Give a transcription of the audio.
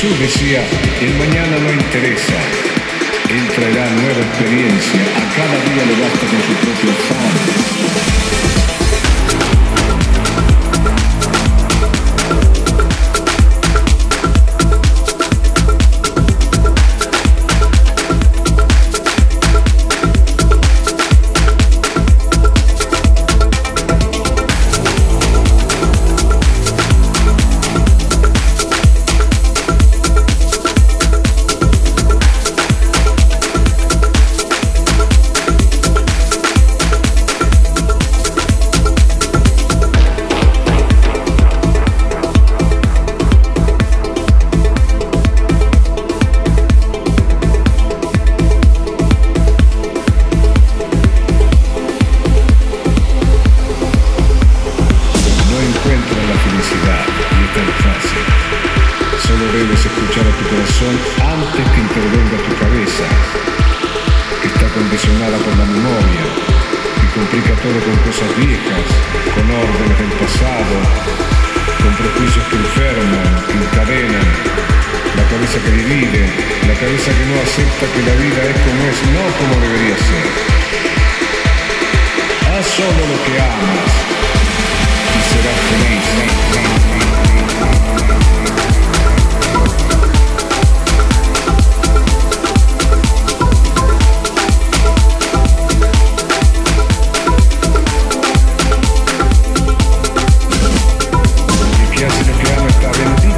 Jesús decía, el mañana no interesa. Él traerá nueva experiencia. A cada día le basta con su propio afán. Sabemos